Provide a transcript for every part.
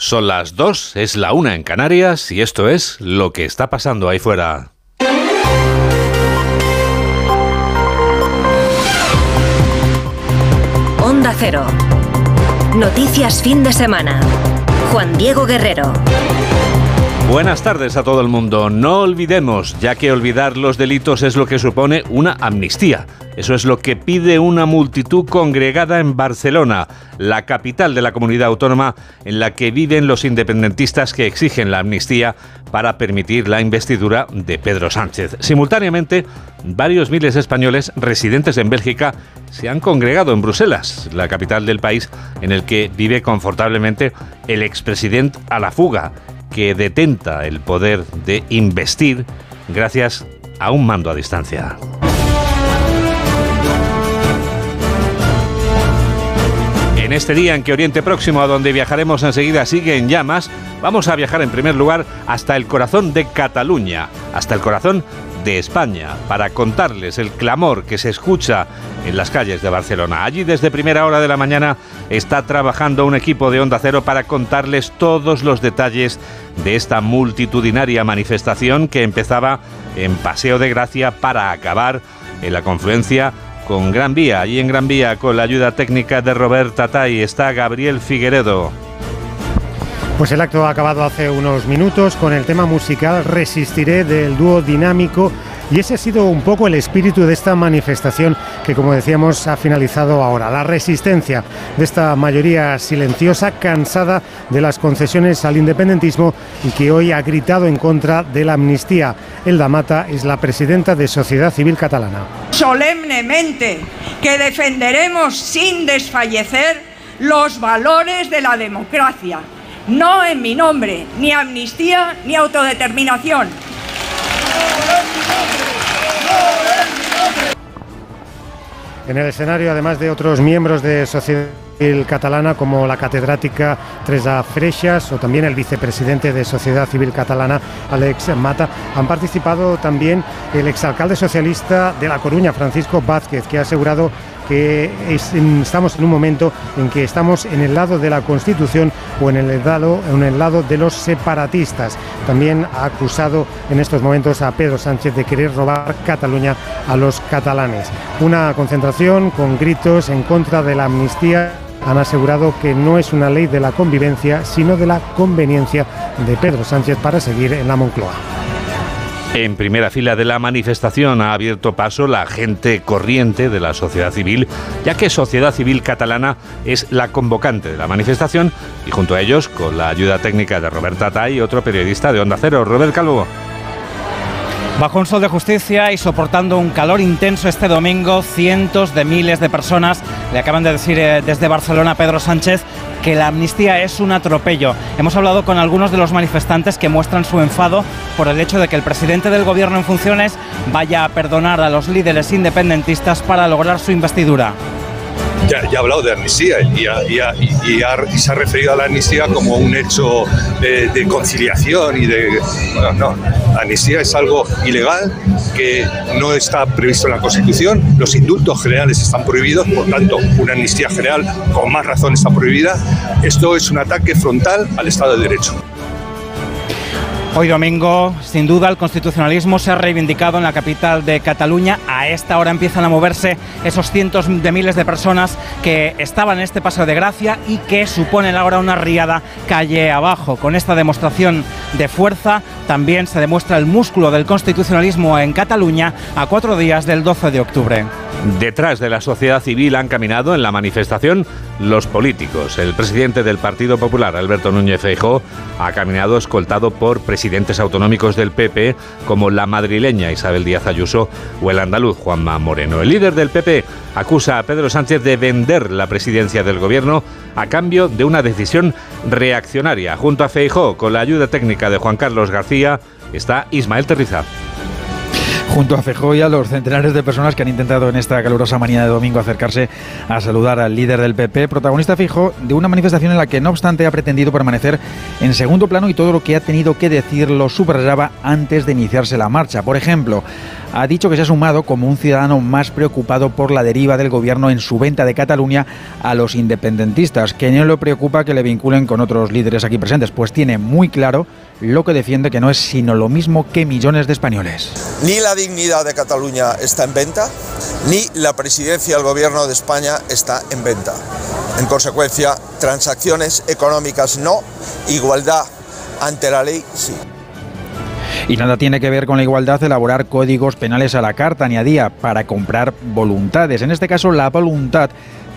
Son las dos, es la una en Canarias y esto es lo que está pasando ahí fuera. Onda Cero. Noticias fin de semana. Juan Diego Guerrero. Buenas tardes a todo el mundo. No olvidemos, ya que olvidar los delitos es lo que supone una amnistía. Eso es lo que pide una multitud congregada en Barcelona, la capital de la comunidad autónoma en la que viven los independentistas que exigen la amnistía para permitir la investidura de Pedro Sánchez. Simultáneamente, varios miles de españoles residentes en Bélgica se han congregado en Bruselas, la capital del país en el que vive confortablemente el expresidente a la fuga que detenta el poder de investir gracias a un mando a distancia. En este día en que Oriente Próximo, a donde viajaremos enseguida, sigue en llamas, vamos a viajar en primer lugar hasta el corazón de Cataluña, hasta el corazón de España, para contarles el clamor que se escucha en las calles de Barcelona. Allí desde primera hora de la mañana está trabajando un equipo de Onda Cero para contarles todos los detalles de esta multitudinaria manifestación que empezaba en Paseo de Gracia para acabar en la confluencia con Gran Vía. Allí en Gran Vía, con la ayuda técnica de Roberta Tai, está Gabriel Figueredo. Pues el acto ha acabado hace unos minutos con el tema musical Resistiré del dúo dinámico y ese ha sido un poco el espíritu de esta manifestación que, como decíamos, ha finalizado ahora. La resistencia de esta mayoría silenciosa, cansada de las concesiones al independentismo y que hoy ha gritado en contra de la amnistía. Elda Mata es la presidenta de Sociedad Civil Catalana. Solemnemente que defenderemos sin desfallecer los valores de la democracia. No en mi nombre, ni amnistía ni autodeterminación. En el escenario, además de otros miembros de Sociedad Civil Catalana, como la catedrática Teresa Freixas o también el vicepresidente de Sociedad Civil Catalana, Alex Mata, han participado también el exalcalde socialista de La Coruña, Francisco Vázquez, que ha asegurado que estamos en un momento en que estamos en el lado de la Constitución o en el lado, en el lado de los separatistas. También ha acusado en estos momentos a Pedro Sánchez de querer robar Cataluña a los catalanes. Una concentración con gritos en contra de la amnistía han asegurado que no es una ley de la convivencia, sino de la conveniencia de Pedro Sánchez para seguir en la Moncloa. En primera fila de la manifestación ha abierto paso la gente corriente de la sociedad civil, ya que Sociedad Civil Catalana es la convocante de la manifestación y junto a ellos, con la ayuda técnica de Roberta Tai, otro periodista de Onda Cero, Robert Calvo. Bajo un sol de justicia y soportando un calor intenso este domingo, cientos de miles de personas le acaban de decir eh, desde Barcelona a Pedro Sánchez que la amnistía es un atropello. Hemos hablado con algunos de los manifestantes que muestran su enfado por el hecho de que el presidente del gobierno en funciones vaya a perdonar a los líderes independentistas para lograr su investidura ya, ha hablado de amnistía y, se ha referido a la amnistía como un hecho de, conciliación y de... no, la amnistía es algo ilegal que no está previsto en la Constitución, los indultos generales están prohibidos, por tanto una amnistía general con más razón está prohibida. Esto es un ataque frontal al Estado de Derecho. Hoy domingo, sin duda, el constitucionalismo se ha reivindicado en la capital de Cataluña. A esta hora empiezan a moverse esos cientos de miles de personas que estaban en este paseo de gracia y que suponen ahora una riada calle abajo. Con esta demostración de fuerza también se demuestra el músculo del constitucionalismo en Cataluña a cuatro días del 12 de octubre. Detrás de la sociedad civil han caminado en la manifestación los políticos. El presidente del Partido Popular, Alberto Núñez Feijóo, ha caminado escoltado por presidentes autonómicos del PP como la madrileña Isabel Díaz Ayuso o el andaluz Juanma Moreno. El líder del PP acusa a Pedro Sánchez de vender la presidencia del gobierno a cambio de una decisión reaccionaria. Junto a Feijóo, con la ayuda técnica de Juan Carlos García, está Ismael Terriza junto a Fejó y a los centenares de personas que han intentado en esta calurosa mañana de domingo acercarse a saludar al líder del PP, protagonista fijo de una manifestación en la que no obstante ha pretendido permanecer en segundo plano y todo lo que ha tenido que decir lo subrayaba antes de iniciarse la marcha. Por ejemplo, ha dicho que se ha sumado como un ciudadano más preocupado por la deriva del gobierno en su venta de Cataluña a los independentistas, que no le preocupa que le vinculen con otros líderes aquí presentes, pues tiene muy claro lo que defiende que no es sino lo mismo que millones de españoles. Ni la dignidad de Cataluña está en venta, ni la presidencia del gobierno de España está en venta. En consecuencia, transacciones económicas no, igualdad ante la ley sí. Y nada tiene que ver con la igualdad elaborar códigos penales a la carta ni a día para comprar voluntades. En este caso, la voluntad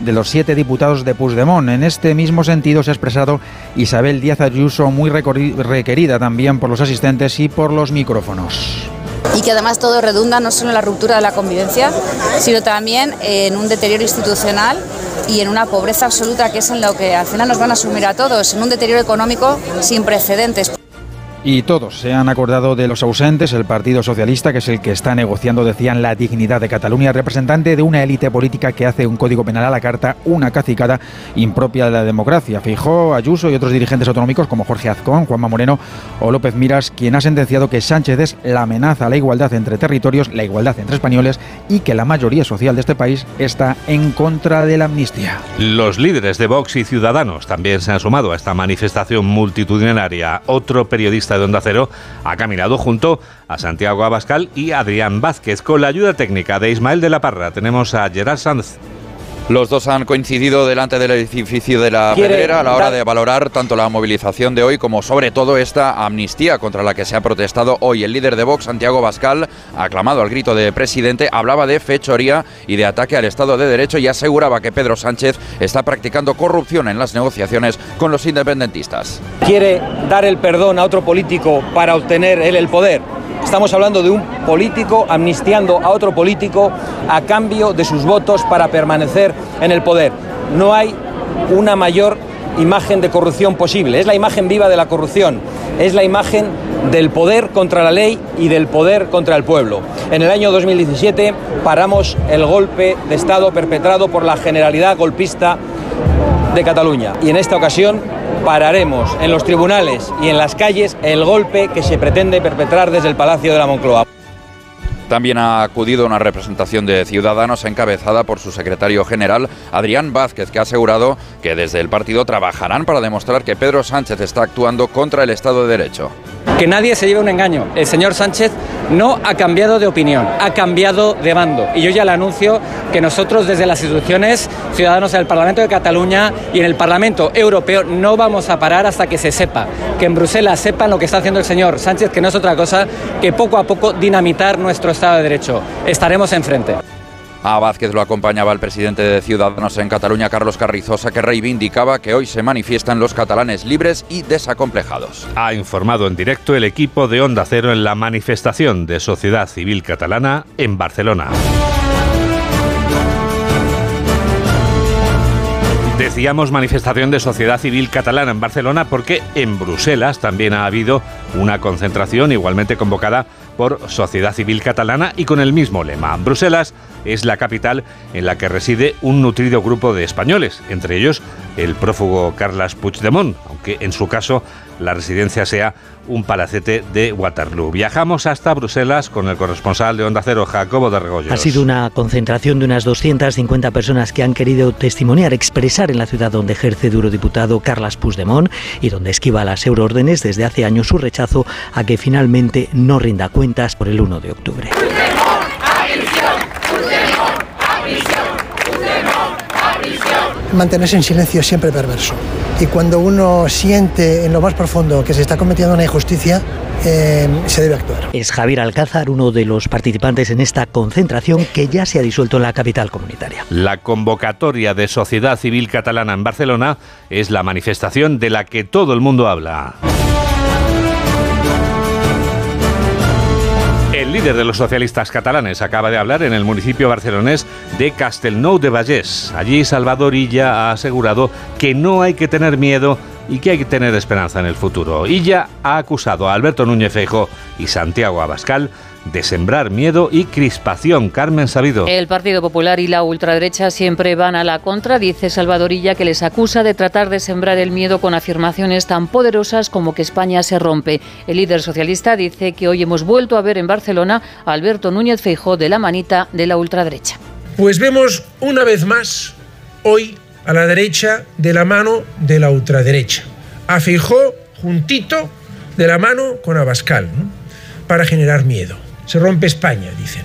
de los siete diputados de Puigdemont. En este mismo sentido se ha expresado Isabel Díaz Ayuso, muy requerida también por los asistentes y por los micrófonos y que además todo redunda no solo en la ruptura de la convivencia, sino también en un deterioro institucional y en una pobreza absoluta que es en lo que al final nos van a asumir a todos, en un deterioro económico sin precedentes. Y todos se han acordado de los ausentes. El Partido Socialista, que es el que está negociando, decían, la dignidad de Cataluña, representante de una élite política que hace un código penal a la carta, una cacicada impropia de la democracia. Fijó Ayuso y otros dirigentes autonómicos como Jorge Azcón, Juanma Moreno o López Miras, quien ha sentenciado que Sánchez es la amenaza a la igualdad entre territorios, la igualdad entre españoles y que la mayoría social de este país está en contra de la amnistía. Los líderes de Vox y Ciudadanos también se han sumado a esta manifestación multitudinaria. Otro periodista de Onda Cero ha caminado junto a Santiago Abascal y Adrián Vázquez. Con la ayuda técnica de Ismael de la Parra tenemos a Gerard Sanz. Los dos han coincidido delante del edificio de la Pedrera a la hora de valorar tanto la movilización de hoy como sobre todo esta amnistía contra la que se ha protestado hoy. El líder de Vox, Santiago Bascal, aclamado al grito de presidente, hablaba de fechoría y de ataque al Estado de Derecho y aseguraba que Pedro Sánchez está practicando corrupción en las negociaciones con los independentistas. Quiere dar el perdón a otro político para obtener él el poder Estamos hablando de un político amnistiando a otro político a cambio de sus votos para permanecer en el poder. No hay una mayor imagen de corrupción posible. Es la imagen viva de la corrupción. Es la imagen del poder contra la ley y del poder contra el pueblo. En el año 2017 paramos el golpe de Estado perpetrado por la Generalidad golpista de Cataluña. Y en esta ocasión pararemos en los tribunales y en las calles el golpe que se pretende perpetrar desde el Palacio de la Moncloa. También ha acudido una representación de Ciudadanos encabezada por su secretario general, Adrián Vázquez, que ha asegurado que desde el partido trabajarán para demostrar que Pedro Sánchez está actuando contra el Estado de Derecho que nadie se lleve un engaño. El señor Sánchez no ha cambiado de opinión, ha cambiado de bando. Y yo ya le anuncio que nosotros desde las instituciones, ciudadanos del Parlamento de Cataluña y en el Parlamento Europeo, no vamos a parar hasta que se sepa, que en Bruselas sepan lo que está haciendo el señor Sánchez, que no es otra cosa que poco a poco dinamitar nuestro Estado de Derecho. Estaremos enfrente. A Vázquez lo acompañaba el presidente de Ciudadanos en Cataluña, Carlos Carrizosa, que reivindicaba que hoy se manifiestan los catalanes libres y desacomplejados. Ha informado en directo el equipo de Onda Cero en la manifestación de Sociedad Civil Catalana en Barcelona. Decíamos manifestación de sociedad civil catalana en Barcelona porque en Bruselas también ha habido una concentración igualmente convocada por Sociedad Civil Catalana y con el mismo lema. Bruselas es la capital en la que reside un nutrido grupo de españoles, entre ellos el prófugo Carles Puigdemont, aunque en su caso la residencia sea un palacete de Waterloo. Viajamos hasta Bruselas con el corresponsal de Onda Cero, Jacobo de Regoyos. Ha sido una concentración de unas 250 personas que han querido testimoniar, expresar en la ciudad donde ejerce duro diputado Carles Puigdemont y donde esquiva las euroórdenes desde hace años su rechazo a que finalmente no rinda cuentas por el 1 de octubre. Mantenerse en silencio es siempre perverso. Y cuando uno siente en lo más profundo que se está cometiendo una injusticia, eh, se debe actuar. Es Javier Alcázar, uno de los participantes en esta concentración que ya se ha disuelto en la capital comunitaria. La convocatoria de Sociedad Civil Catalana en Barcelona es la manifestación de la que todo el mundo habla. El líder de los socialistas catalanes acaba de hablar en el municipio barcelonés de Castelnou de Vallès. Allí Salvador Illa ha asegurado que no hay que tener miedo y que hay que tener esperanza en el futuro. Illa ha acusado a Alberto Núñez Feijóo y Santiago Abascal de sembrar miedo y crispación. Carmen Sabido. El Partido Popular y la ultraderecha siempre van a la contra, dice Salvadorilla, que les acusa de tratar de sembrar el miedo con afirmaciones tan poderosas como que España se rompe. El líder socialista dice que hoy hemos vuelto a ver en Barcelona a Alberto Núñez Feijó de la manita de la ultraderecha. Pues vemos una vez más hoy a la derecha de la mano de la ultraderecha. A Feijó juntito de la mano con Abascal, para generar miedo. Se rompe España, dicen,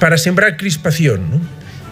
para sembrar crispación.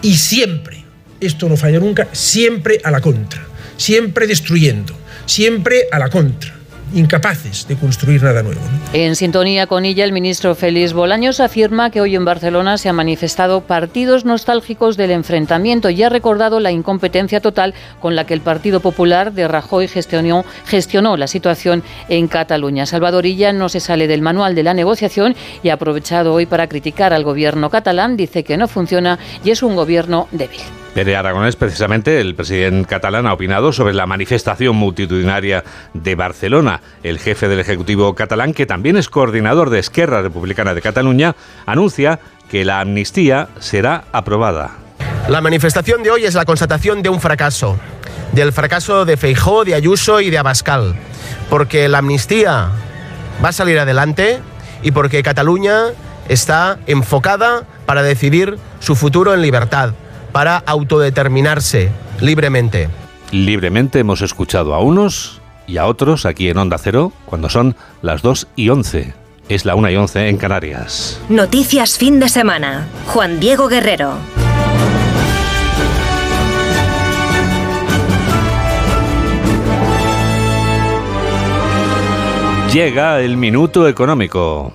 Y siempre, esto no falla nunca, siempre a la contra, siempre destruyendo, siempre a la contra incapaces de construir nada nuevo. En sintonía con ella, el ministro Félix Bolaños afirma que hoy en Barcelona se han manifestado partidos nostálgicos del enfrentamiento y ha recordado la incompetencia total con la que el Partido Popular de Rajoy gestionó, gestionó la situación en Cataluña. Salvadorilla no se sale del manual de la negociación y ha aprovechado hoy para criticar al gobierno catalán. Dice que no funciona y es un gobierno débil. Pere Aragonés, precisamente, el presidente catalán, ha opinado sobre la manifestación multitudinaria de Barcelona. El jefe del Ejecutivo catalán, que también es coordinador de Esquerra Republicana de Cataluña, anuncia que la amnistía será aprobada. La manifestación de hoy es la constatación de un fracaso, del fracaso de Feijó, de Ayuso y de Abascal, porque la amnistía va a salir adelante y porque Cataluña está enfocada para decidir su futuro en libertad para autodeterminarse libremente. Libremente hemos escuchado a unos y a otros aquí en Onda Cero cuando son las 2 y 11. Es la 1 y 11 en Canarias. Noticias fin de semana. Juan Diego Guerrero. Llega el minuto económico.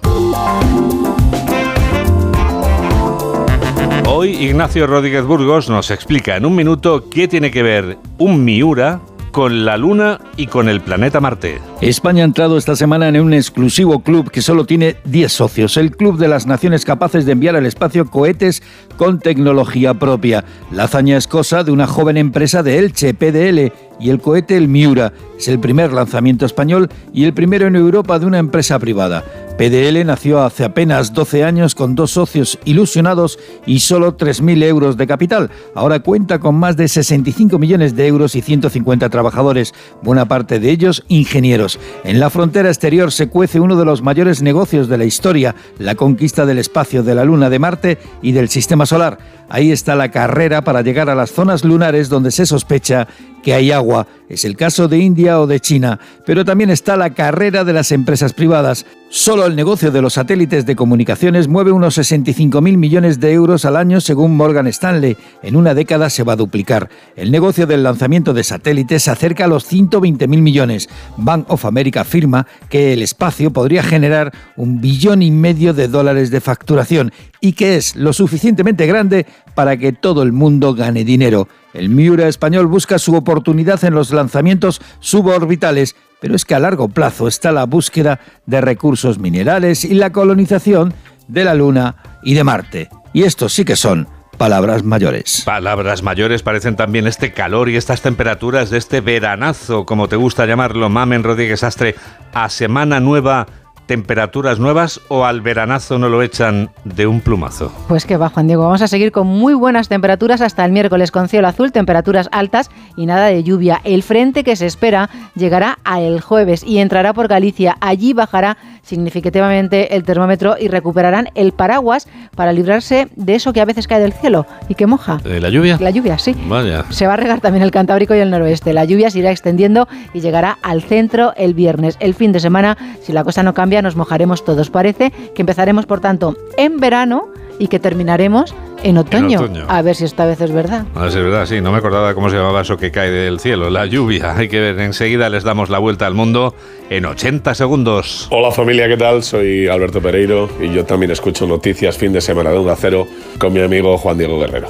Hoy Ignacio Rodríguez Burgos nos explica en un minuto qué tiene que ver un Miura con la Luna y con el planeta Marte. España ha entrado esta semana en un exclusivo club que solo tiene 10 socios, el Club de las Naciones capaces de enviar al espacio cohetes con tecnología propia. La hazaña es cosa de una joven empresa de Elche, PDL, y el cohete El Miura es el primer lanzamiento español y el primero en Europa de una empresa privada. PDL nació hace apenas 12 años con dos socios ilusionados y solo 3.000 euros de capital. Ahora cuenta con más de 65 millones de euros y 150 trabajadores, buena parte de ellos ingenieros. En la frontera exterior se cuece uno de los mayores negocios de la historia, la conquista del espacio de la Luna de Marte y del Sistema Solar. Ahí está la carrera para llegar a las zonas lunares donde se sospecha que hay agua. Es el caso de India o de China, pero también está la carrera de las empresas privadas. Solo el negocio de los satélites de comunicaciones mueve unos 65.000 millones de euros al año según Morgan Stanley. En una década se va a duplicar. El negocio del lanzamiento de satélites se acerca a los 120.000 millones. Bank of America afirma que el espacio podría generar un billón y medio de dólares de facturación y que es lo suficientemente grande para que todo el mundo gane dinero. El Miura español busca su oportunidad en los lanzamientos suborbitales, pero es que a largo plazo está la búsqueda de recursos minerales y la colonización de la Luna y de Marte. Y estos sí que son palabras mayores. Palabras mayores parecen también este calor y estas temperaturas de este veranazo, como te gusta llamarlo, Mamen Rodríguez Astre, a semana nueva temperaturas nuevas o al veranazo no lo echan de un plumazo? Pues que va, Juan Diego. Vamos a seguir con muy buenas temperaturas hasta el miércoles con cielo azul, temperaturas altas y nada de lluvia. El frente que se espera llegará a el jueves y entrará por Galicia. Allí bajará significativamente el termómetro y recuperarán el paraguas para librarse de eso que a veces cae del cielo y que moja. ¿De la lluvia? La lluvia, sí. Vaya. Se va a regar también el Cantábrico y el noroeste. La lluvia se irá extendiendo y llegará al centro el viernes. El fin de semana, si la cosa no cambia, nos mojaremos todos. Parece que empezaremos, por tanto, en verano y que terminaremos en otoño. A ver si esta vez es verdad. A ver si es verdad, sí. No me acordaba cómo se llamaba eso que cae del cielo, la lluvia. Hay que ver, enseguida les damos la vuelta al mundo en 80 segundos. Hola familia, ¿qué tal? Soy Alberto Pereiro y yo también escucho noticias fin de semana de un acero con mi amigo Juan Diego Guerrero.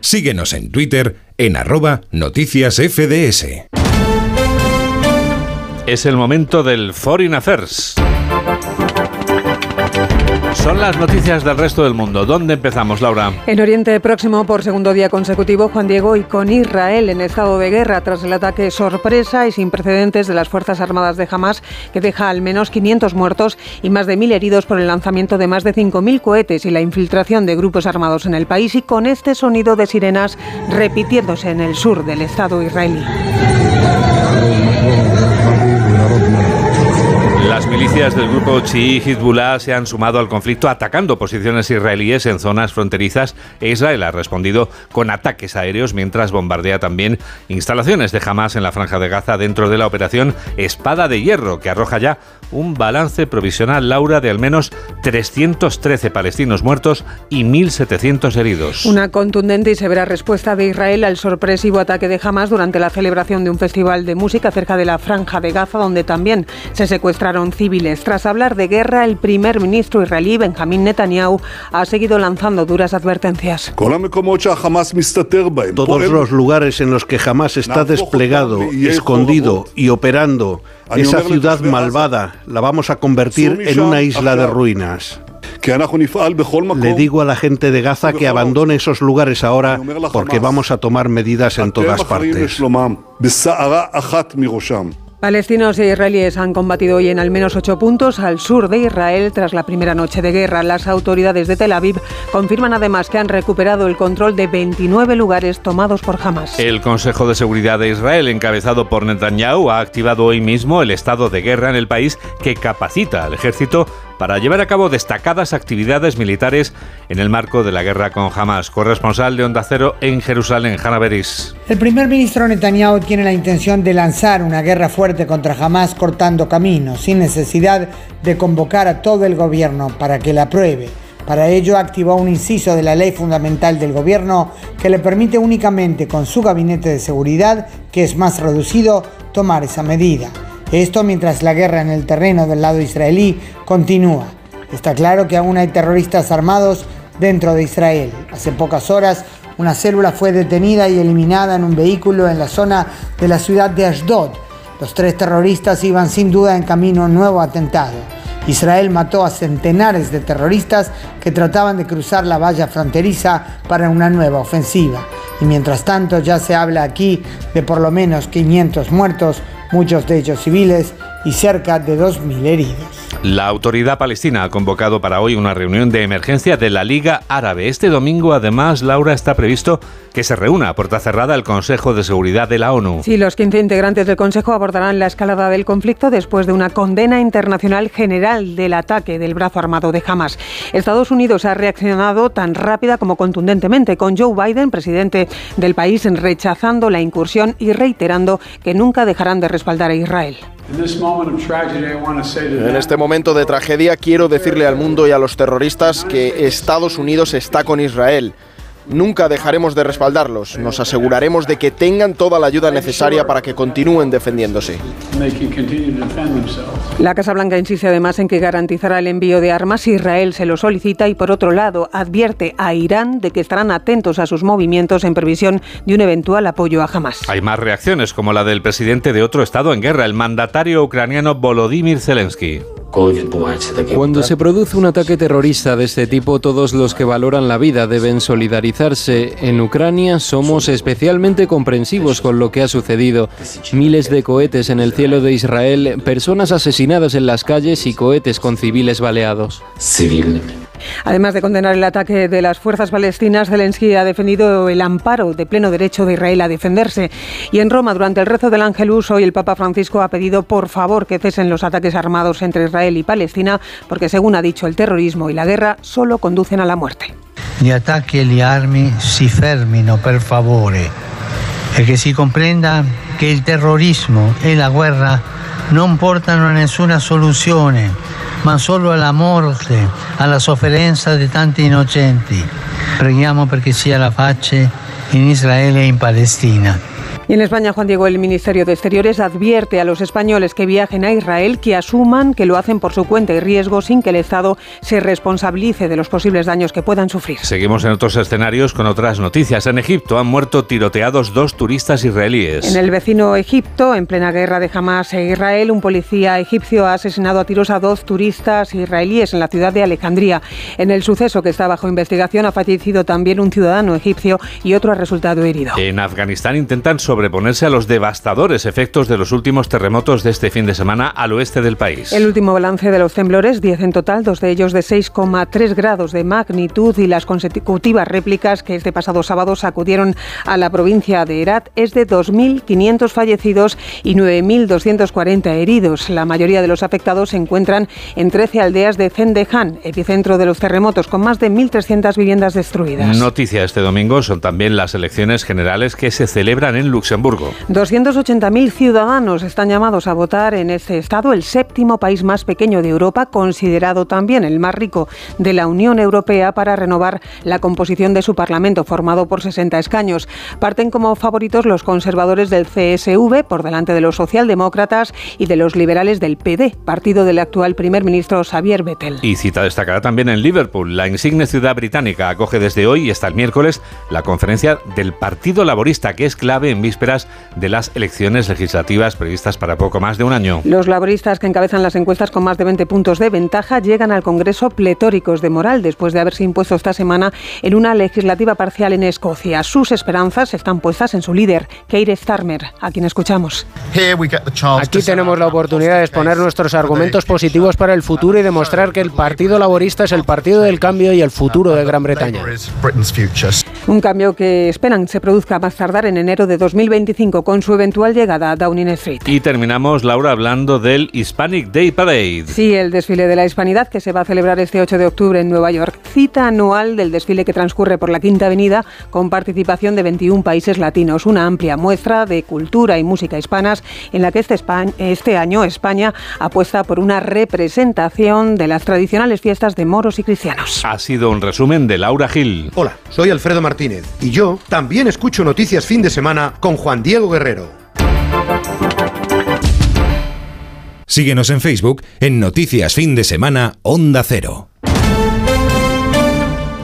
Síguenos en Twitter en arroba noticias FDS. Es el momento del Foreign Affairs. Son las noticias del resto del mundo. ¿Dónde empezamos, Laura? En Oriente Próximo, por segundo día consecutivo, Juan Diego, y con Israel en estado de guerra tras el ataque sorpresa y sin precedentes de las Fuerzas Armadas de Hamas, que deja al menos 500 muertos y más de 1.000 heridos por el lanzamiento de más de 5.000 cohetes y la infiltración de grupos armados en el país, y con este sonido de sirenas repitiéndose en el sur del Estado israelí. Las milicias del grupo chií Hezbollah se han sumado al conflicto atacando posiciones israelíes en zonas fronterizas e Israel ha respondido con ataques aéreos mientras bombardea también instalaciones de Hamas en la franja de Gaza dentro de la operación Espada de Hierro que arroja ya un balance provisional Laura de al menos 313 palestinos muertos y 1.700 heridos. Una contundente y severa respuesta de Israel al sorpresivo ataque de Hamas durante la celebración de un festival de música cerca de la franja de Gaza donde también se secuestraron civiles. Tras hablar de guerra, el primer ministro israelí Benjamín Netanyahu ha seguido lanzando duras advertencias. Todos los lugares en los que jamás está desplegado, escondido y operando esa ciudad malvada la vamos a convertir en una isla de ruinas. Le digo a la gente de Gaza que abandone esos lugares ahora porque vamos a tomar medidas en todas partes. Palestinos e israelíes han combatido hoy en al menos ocho puntos al sur de Israel tras la primera noche de guerra. Las autoridades de Tel Aviv confirman además que han recuperado el control de 29 lugares tomados por Hamas. El Consejo de Seguridad de Israel, encabezado por Netanyahu, ha activado hoy mismo el estado de guerra en el país que capacita al ejército para llevar a cabo destacadas actividades militares en el marco de la guerra con Hamas. Corresponsal de Onda Cero en Jerusalén, Hanna Beris. El primer ministro Netanyahu tiene la intención de lanzar una guerra fuerte contra Hamas cortando caminos, sin necesidad de convocar a todo el gobierno para que la apruebe. Para ello activó un inciso de la ley fundamental del gobierno que le permite únicamente con su gabinete de seguridad, que es más reducido, tomar esa medida. Esto mientras la guerra en el terreno del lado israelí continúa. Está claro que aún hay terroristas armados dentro de Israel. Hace pocas horas una célula fue detenida y eliminada en un vehículo en la zona de la ciudad de Ashdod. Los tres terroristas iban sin duda en camino a un nuevo atentado. Israel mató a centenares de terroristas que trataban de cruzar la valla fronteriza para una nueva ofensiva. Y mientras tanto ya se habla aquí de por lo menos 500 muertos, muchos de ellos civiles y cerca de 2.000 heridos. La autoridad palestina ha convocado para hoy una reunión de emergencia de la Liga Árabe. Este domingo, además, Laura, está previsto que se reúna a puerta cerrada el Consejo de Seguridad de la ONU. Sí, los 15 integrantes del Consejo abordarán la escalada del conflicto después de una condena internacional general del ataque del brazo armado de Hamas. Estados Unidos ha reaccionado tan rápida como contundentemente, con Joe Biden, presidente del país, rechazando la incursión y reiterando que nunca dejarán de respaldar a Israel. En este momento de tragedia quiero decirle al mundo y a los terroristas que Estados Unidos está con Israel. Nunca dejaremos de respaldarlos. Nos aseguraremos de que tengan toda la ayuda necesaria para que continúen defendiéndose. La Casa Blanca insiste además en que garantizará el envío de armas si Israel se lo solicita y por otro lado advierte a Irán de que estarán atentos a sus movimientos en previsión de un eventual apoyo a Hamas. Hay más reacciones como la del presidente de otro estado en guerra, el mandatario ucraniano Volodymyr Zelensky. Cuando se produce un ataque terrorista de este tipo, todos los que valoran la vida deben solidarizarse. En Ucrania somos especialmente comprensivos con lo que ha sucedido. Miles de cohetes en el cielo de Israel, personas asesinadas en las calles y cohetes con civiles baleados. Además de condenar el ataque de las fuerzas palestinas, Zelensky ha defendido el amparo de pleno derecho de Israel a defenderse. Y en Roma, durante el rezo del Ángelus, hoy el Papa Francisco ha pedido por favor que cesen los ataques armados entre Israel y Palestina, porque según ha dicho, el terrorismo y la guerra solo conducen a la muerte. Gli attacchi e le armi si fermino per favore e che si comprenda che il terrorismo e la guerra non portano a nessuna soluzione ma solo alla morte, alla sofferenza di tanti innocenti. Preghiamo perché sia la pace in Israele e in Palestina. Y en España, Juan Diego, el Ministerio de Exteriores advierte a los españoles que viajen a Israel que asuman que lo hacen por su cuenta y riesgo sin que el Estado se responsabilice de los posibles daños que puedan sufrir. Seguimos en otros escenarios con otras noticias. En Egipto han muerto tiroteados dos turistas israelíes. En el vecino Egipto, en plena guerra de Hamas e Israel, un policía egipcio ha asesinado a tiros a dos turistas israelíes en la ciudad de Alejandría. En el suceso que está bajo investigación ha fallecido también un ciudadano egipcio y otro ha resultado herido. En Afganistán intentan sobreponerse a los devastadores efectos de los últimos terremotos de este fin de semana al oeste del país. El último balance de los temblores, 10 en total, dos de ellos de 6,3 grados de magnitud y las consecutivas réplicas que este pasado sábado sacudieron a la provincia de Herat, es de 2.500 fallecidos y 9.240 heridos. La mayoría de los afectados se encuentran en 13 aldeas de Zendejan, epicentro de los terremotos, con más de 1.300 viviendas destruidas. Noticia este domingo son también las elecciones generales que se celebran en Luxemburgo. 280.000 ciudadanos están llamados a votar en este estado, el séptimo país más pequeño de Europa, considerado también el más rico de la Unión Europea, para renovar la composición de su Parlamento, formado por 60 escaños. Parten como favoritos los conservadores del CSV, por delante de los socialdemócratas y de los liberales del PD, partido del actual primer ministro Xavier Bettel. Y cita destacada también en Liverpool. La insigne ciudad británica acoge desde hoy y hasta el miércoles la conferencia del Partido Laborista, que es clave en vísperas de las elecciones legislativas previstas para poco más de un año. Los laboristas que encabezan las encuestas con más de 20 puntos de ventaja llegan al Congreso pletóricos de moral después de haberse impuesto esta semana en una legislativa parcial en Escocia. Sus esperanzas están puestas en su líder, Keir Starmer, a quien escuchamos. Aquí tenemos la oportunidad de exponer nuestros argumentos positivos para el futuro y demostrar que el Partido Laborista es el partido del cambio y el futuro de Gran Bretaña. Un cambio que esperan se produzca más tardar en enero de 2025 con su eventual llegada a Downing Street. Y terminamos, Laura, hablando del Hispanic Day Parade. Sí, el desfile de la hispanidad que se va a celebrar este 8 de octubre en Nueva York. Cita anual del desfile que transcurre por la Quinta Avenida con participación de 21 países latinos. Una amplia muestra de cultura y música hispanas en la que este, este año España apuesta por una representación de las tradicionales fiestas de moros y cristianos. Ha sido un resumen de Laura Gil. Hola, soy Alfredo Martínez y yo también escucho noticias fin de semana con Juan Diego Guerrero. Síguenos en Facebook en Noticias Fin de Semana Onda Cero.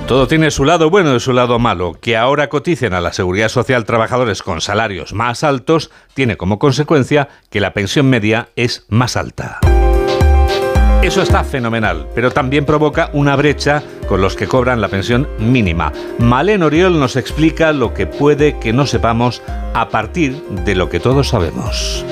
Todo tiene su lado bueno y su lado malo. Que ahora coticen a la seguridad social trabajadores con salarios más altos tiene como consecuencia que la pensión media es más alta. Eso está fenomenal, pero también provoca una brecha con los que cobran la pensión mínima. Malen Oriol nos explica lo que puede que no sepamos a partir de lo que todos sabemos.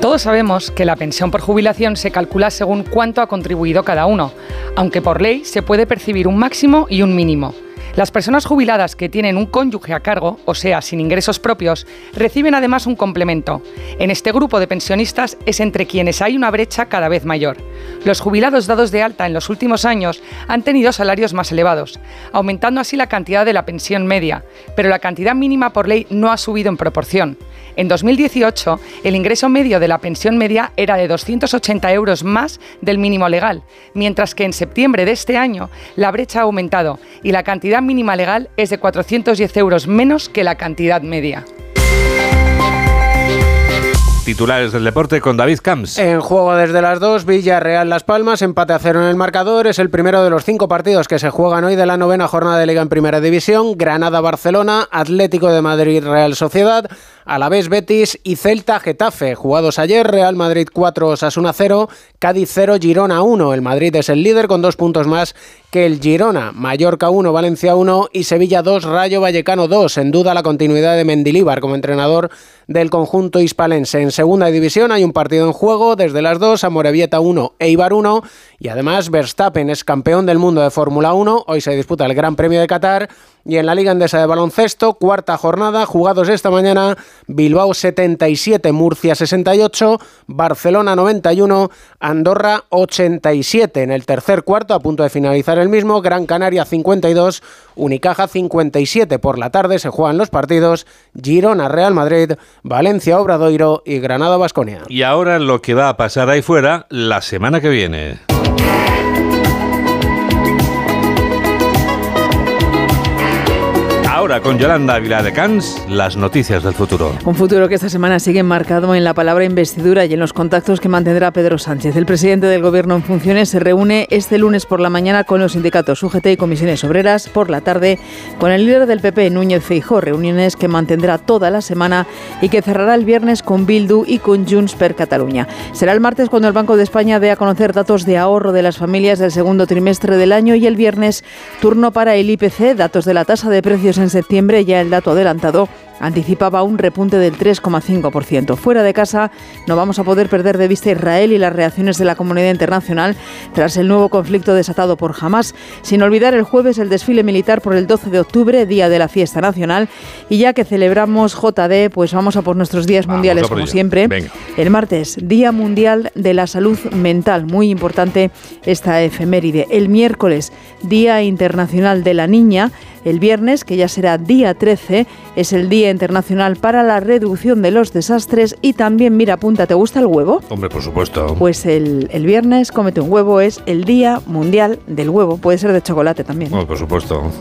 Todos sabemos que la pensión por jubilación se calcula según cuánto ha contribuido cada uno, aunque por ley se puede percibir un máximo y un mínimo. Las personas jubiladas que tienen un cónyuge a cargo, o sea, sin ingresos propios, reciben además un complemento. En este grupo de pensionistas es entre quienes hay una brecha cada vez mayor. Los jubilados dados de alta en los últimos años han tenido salarios más elevados, aumentando así la cantidad de la pensión media, pero la cantidad mínima por ley no ha subido en proporción. En 2018, el ingreso medio de la pensión media era de 280 euros más del mínimo legal, mientras que en septiembre de este año la brecha ha aumentado y la cantidad mínima legal es de 410 euros menos que la cantidad media. Titulares del deporte con David Camps. En juego desde las dos, Villarreal Las Palmas, empate a cero en el marcador. Es el primero de los cinco partidos que se juegan hoy de la novena jornada de Liga en Primera División. Granada-Barcelona, Atlético de Madrid Real Sociedad, Alavés Betis y Celta Getafe. Jugados ayer, Real Madrid 4, Osasuna 0, Cádiz 0, Girona 1. El Madrid es el líder con dos puntos más que el Girona. Mallorca 1, Valencia 1 y Sevilla 2, Rayo Vallecano 2. En duda la continuidad de Mendilíbar como entrenador del conjunto hispalense. En segunda división hay un partido en juego desde las 2, Amorebieta 1, Eibar 1 y además Verstappen es campeón del mundo de Fórmula 1. Hoy se disputa el Gran Premio de Qatar y en la Liga Endesa de Baloncesto, cuarta jornada, jugados esta mañana, Bilbao 77, Murcia 68, Barcelona 91, Andorra 87. En el tercer cuarto, a punto de finalizar el mismo, Gran Canaria 52, Unicaja 57. Por la tarde se juegan los partidos Girona Real Madrid, Valencia Obradoiro y Granada Basconia. Y ahora lo que va a pasar ahí fuera la semana que viene. Thank. Ahora con Yolanda Ávila de Cans, las noticias del futuro. Un futuro que esta semana sigue marcado en la palabra investidura y en los contactos que mantendrá Pedro Sánchez. El presidente del Gobierno en funciones se reúne este lunes por la mañana con los sindicatos UGT y comisiones obreras, por la tarde con el líder del PP, Núñez Feijó, reuniones que mantendrá toda la semana y que cerrará el viernes con Bildu y con Junts per Cataluña. Será el martes cuando el Banco de España dé a conocer datos de ahorro de las familias del segundo trimestre del año y el viernes turno para el IPC, datos de la tasa de precios en septiembre, ya el dato adelantado anticipaba un repunte del 3,5%. Fuera de casa no vamos a poder perder de vista Israel y las reacciones de la comunidad internacional tras el nuevo conflicto desatado por Hamas, sin olvidar el jueves el desfile militar por el 12 de octubre, día de la fiesta nacional, y ya que celebramos JD, pues vamos a por nuestros días mundiales como siempre. El martes, Día Mundial de la Salud Mental, muy importante esta efeméride. El miércoles, Día Internacional de la Niña. El viernes, que ya será día 13, es el Día Internacional para la Reducción de los Desastres y también, mira, punta, ¿te gusta el huevo? Hombre, por supuesto. Pues el, el viernes, cómete un huevo, es el Día Mundial del Huevo. Puede ser de chocolate también. Por supuesto.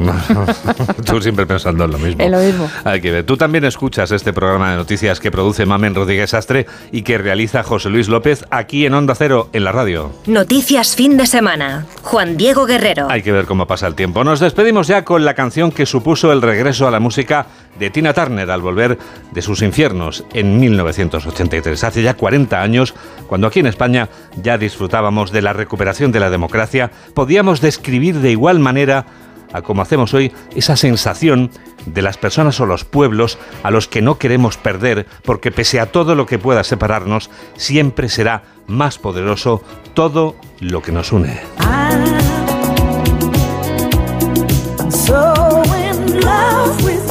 Tú siempre pensando en lo mismo. En lo mismo. Hay que ver. Tú también escuchas este programa de noticias que produce Mamen Rodríguez Astre y que realiza José Luis López aquí en Onda Cero, en la radio. Noticias fin de semana. Juan Diego Guerrero. Hay que ver cómo pasa el tiempo. Nos despedimos ya con la canción que supuso el regreso a la música de Tina Turner al volver de sus infiernos en 1983. Hace ya 40 años, cuando aquí en España ya disfrutábamos de la recuperación de la democracia, podíamos describir de igual manera a como hacemos hoy esa sensación de las personas o los pueblos a los que no queremos perder, porque pese a todo lo que pueda separarnos, siempre será más poderoso todo lo que nos une.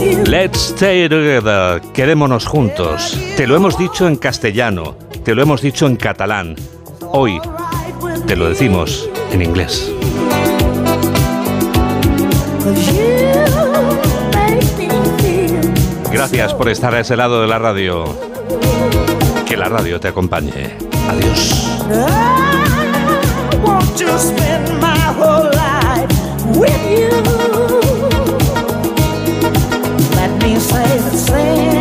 Let's stay together, quedémonos juntos. Te lo hemos dicho en castellano, te lo hemos dicho en catalán. Hoy te lo decimos en inglés. Gracias por estar a ese lado de la radio. Que la radio te acompañe. Adiós. Stay